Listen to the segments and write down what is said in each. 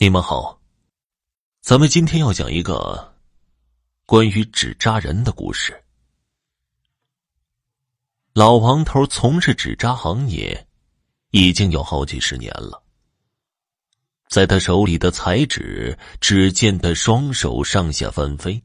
你们好，咱们今天要讲一个关于纸扎人的故事。老王头从事纸扎行业已经有好几十年了，在他手里的彩纸，只见他双手上下翻飞，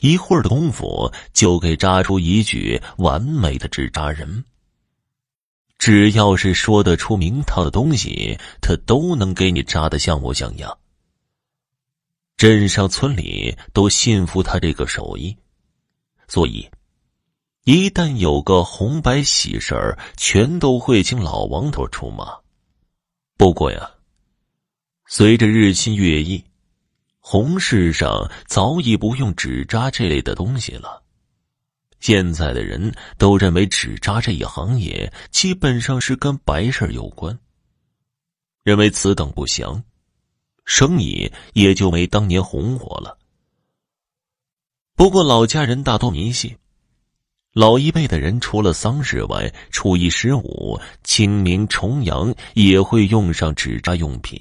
一会儿的功夫就给扎出一具完美的纸扎人。只要是说得出名堂的东西，他都能给你扎的像模像样。镇上村里都信服他这个手艺，所以一旦有个红白喜事儿，全都会请老王头出马。不过呀，随着日新月异，红事上早已不用纸扎这类的东西了。现在的人都认为纸扎这一行业基本上是跟白事有关，认为此等不祥，生意也就没当年红火了。不过老家人大多迷信，老一辈的人除了丧事外，初一十五、清明、重阳也会用上纸扎用品。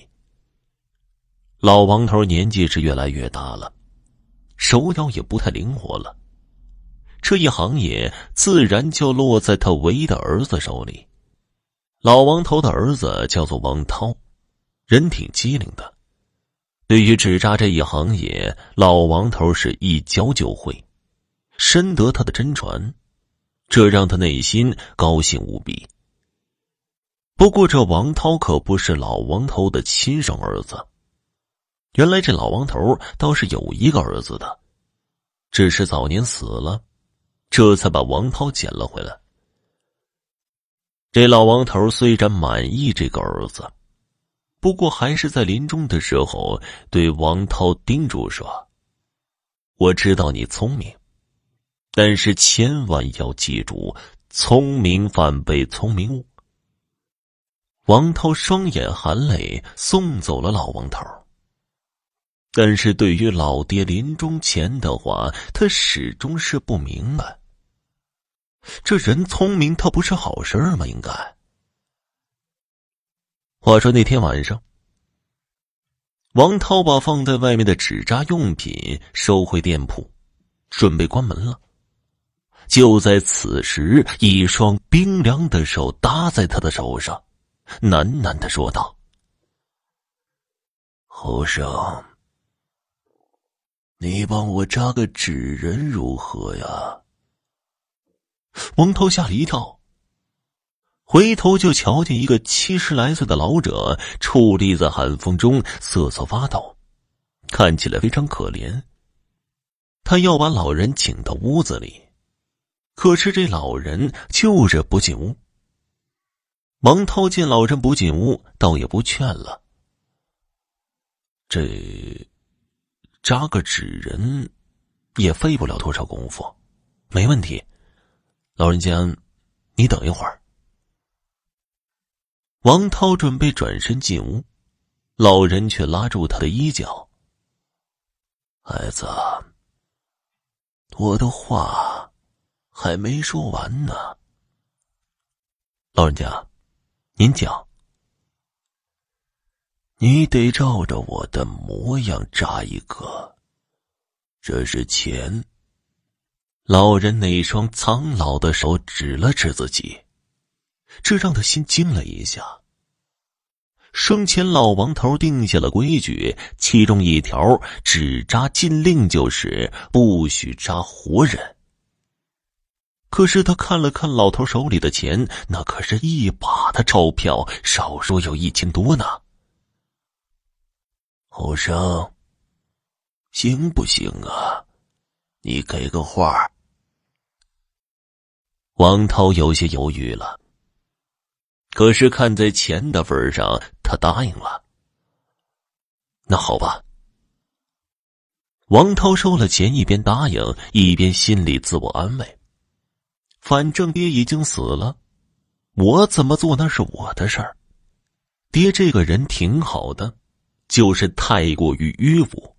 老王头年纪是越来越大了，手脚也不太灵活了。这一行业自然就落在他唯一的儿子手里。老王头的儿子叫做王涛，人挺机灵的。对于纸扎这一行业，老王头是一教就会，深得他的真传，这让他内心高兴无比。不过，这王涛可不是老王头的亲生儿子。原来，这老王头倒是有一个儿子的，只是早年死了。这才把王涛捡了回来。这老王头虽然满意这个儿子，不过还是在临终的时候对王涛叮嘱说：“我知道你聪明，但是千万要记住，聪明反被聪明误。”王涛双眼含泪送走了老王头。但是对于老爹临终前的话，他始终是不明白。这人聪明，他不是好事吗？应该。话说那天晚上，王涛把放在外面的纸扎用品收回店铺，准备关门了。就在此时，一双冰凉的手搭在他的手上，喃喃的说道：“侯生，你帮我扎个纸人如何呀？”王涛吓了一跳，回头就瞧见一个七十来岁的老者矗立在寒风中，瑟瑟发抖，看起来非常可怜。他要把老人请到屋子里，可是这老人就是不进屋。王涛见老人不进屋，倒也不劝了。这扎个纸人，也费不了多少功夫，没问题。老人家，你等一会儿。王涛准备转身进屋，老人却拉住他的衣角：“孩子，我的话还没说完呢。老人家，您讲，你得照着我的模样扎一个，这是钱。”老人那双苍老的手指了指自己，这让他心惊了一下。生前老王头定下了规矩，其中一条只扎禁令就是不许扎活人。可是他看了看老头手里的钱，那可是一把的钞票，少说有一千多呢。后生，行不行啊？你给个话。王涛有些犹豫了，可是看在钱的份上，他答应了。那好吧。王涛收了钱，一边答应，一边心里自我安慰：反正爹已经死了，我怎么做那是我的事儿。爹这个人挺好的，就是太过于迂腐，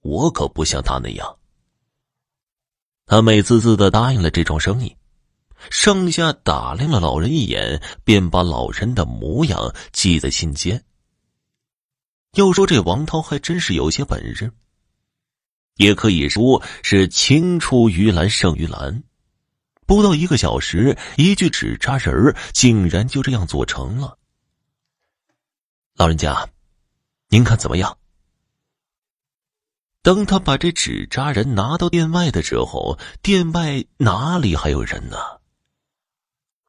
我可不像他那样。他美滋滋的答应了这桩生意。上下打量了老人一眼，便把老人的模样记在心间。要说这王涛还真是有些本事，也可以说是青出于蓝胜于蓝。不到一个小时，一具纸扎人竟然就这样做成了。老人家，您看怎么样？当他把这纸扎人拿到店外的时候，店外哪里还有人呢？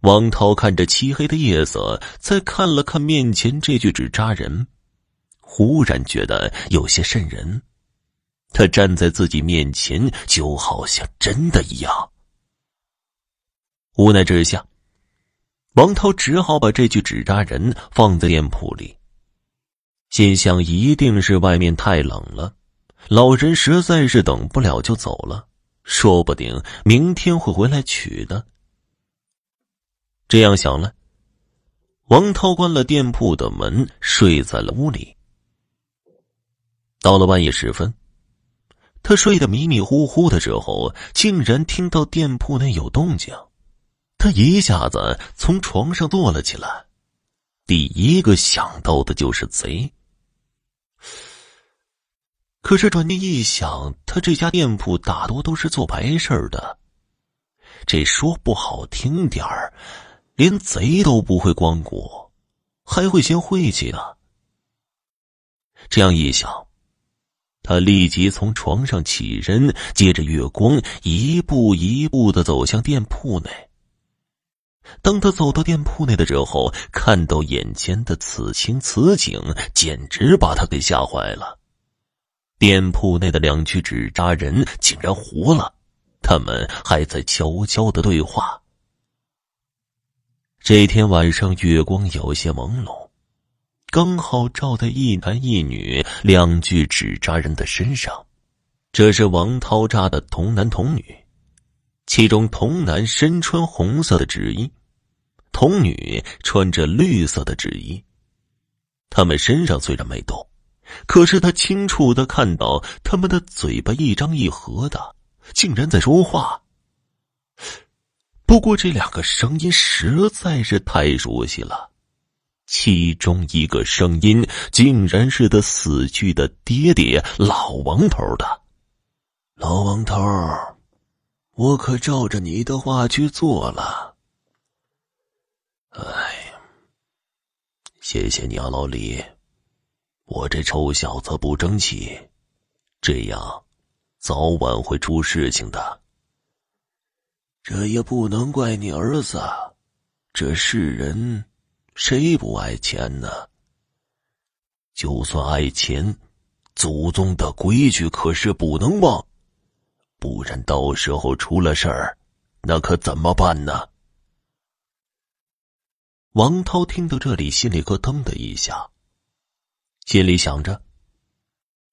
王涛看着漆黑的夜色，再看了看面前这具纸扎人，忽然觉得有些瘆人。他站在自己面前，就好像真的一样。无奈之下，王涛只好把这具纸扎人放在店铺里，心想一定是外面太冷了，老人实在是等不了就走了，说不定明天会回来取的。这样想了，王涛关了店铺的门，睡在了屋里。到了半夜时分，他睡得迷迷糊糊的时候，竟然听到店铺内有动静，他一下子从床上坐了起来，第一个想到的就是贼。可是转念一想，他这家店铺大多都是做白事的，这说不好听点儿。连贼都不会光顾，还会嫌晦气呢。这样一想，他立即从床上起身，借着月光，一步一步的走向店铺内。当他走到店铺内的时候，看到眼前的此情此景，简直把他给吓坏了。店铺内的两具纸扎人竟然活了，他们还在悄悄的对话。这天晚上，月光有些朦胧，刚好照在一男一女两具纸扎人的身上。这是王涛扎的童男童女，其中童男身穿红色的纸衣，童女穿着绿色的纸衣。他们身上虽然没动，可是他清楚的看到他们的嘴巴一张一合的，竟然在说话。不过这两个声音实在是太熟悉了，其中一个声音竟然是他死去的爹爹老王头的。老王头，我可照着你的话去做了。哎，谢谢你啊，老李，我这臭小子不争气，这样早晚会出事情的。这也不能怪你儿子，这世人谁不爱钱呢？就算爱钱，祖宗的规矩可是不能忘，不然到时候出了事儿，那可怎么办呢？王涛听到这里，心里咯噔的一下，心里想着：“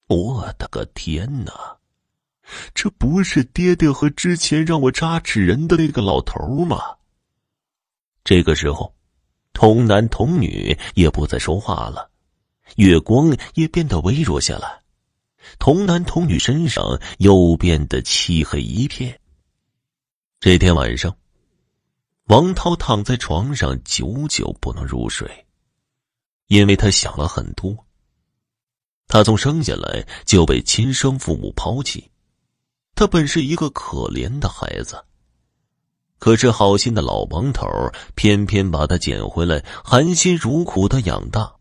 我的个天哪！”这不是爹爹和之前让我扎纸人的那个老头吗？这个时候，童男童女也不再说话了，月光也变得微弱下来，童男童女身上又变得漆黑一片。这天晚上，王涛躺在床上，久久不能入睡，因为他想了很多。他从生下来就被亲生父母抛弃。他本是一个可怜的孩子，可是好心的老王头偏偏把他捡回来，含辛茹苦的养大，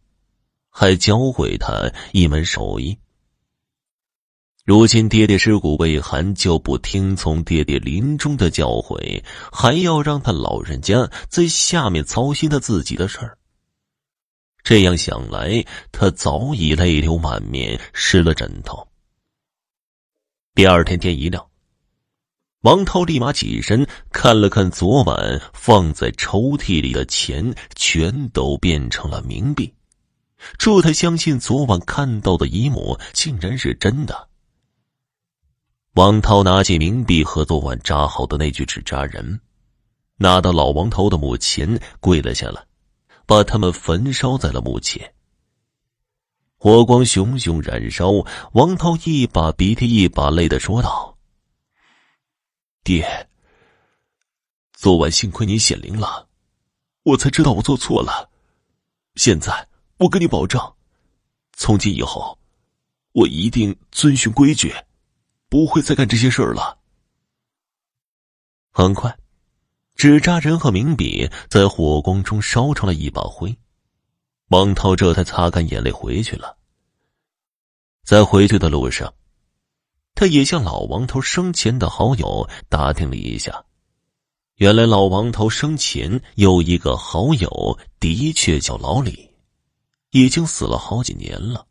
还教会他一门手艺。如今爹爹尸骨未寒，就不听从爹爹临终的教诲，还要让他老人家在下面操心他自己的事儿。这样想来，他早已泪流满面，湿了枕头。第二天天一亮，王涛立马起身看了看昨晚放在抽屉里的钱，全都变成了冥币，这才相信昨晚看到的一幕竟然是真的。王涛拿起冥币和昨晚扎好的那具纸扎人，拿到老王头的墓前跪了下来，把他们焚烧在了墓前。火光熊熊燃烧，王涛一把鼻涕一把泪的说道：“爹，昨晚幸亏你显灵了，我才知道我做错了。现在我跟你保证，从今以后，我一定遵循规矩，不会再干这些事儿了。很快，纸扎人和明笔在火光中烧成了一把灰。王涛这才擦干眼泪回去了。在回去的路上，他也向老王头生前的好友打听了一下，原来老王头生前有一个好友，的确叫老李。已经死了好几年了。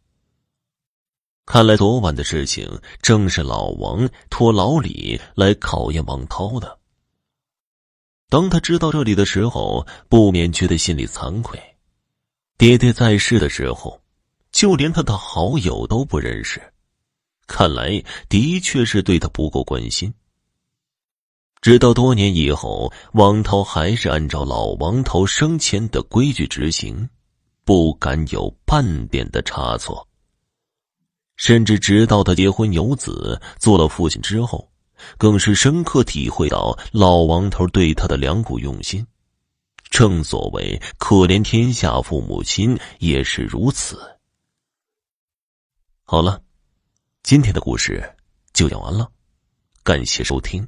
看来昨晚的事情正是老王托老李来考验王涛的。当他知道这里的时候，不免觉得心里惭愧。爹爹在世的时候，就连他的好友都不认识，看来的确是对他不够关心。直到多年以后，王涛还是按照老王头生前的规矩执行。不敢有半点的差错。甚至直到他结婚有子、做了父亲之后，更是深刻体会到老王头对他的良苦用心。正所谓“可怜天下父母心”，也是如此。好了，今天的故事就讲完了，感谢收听。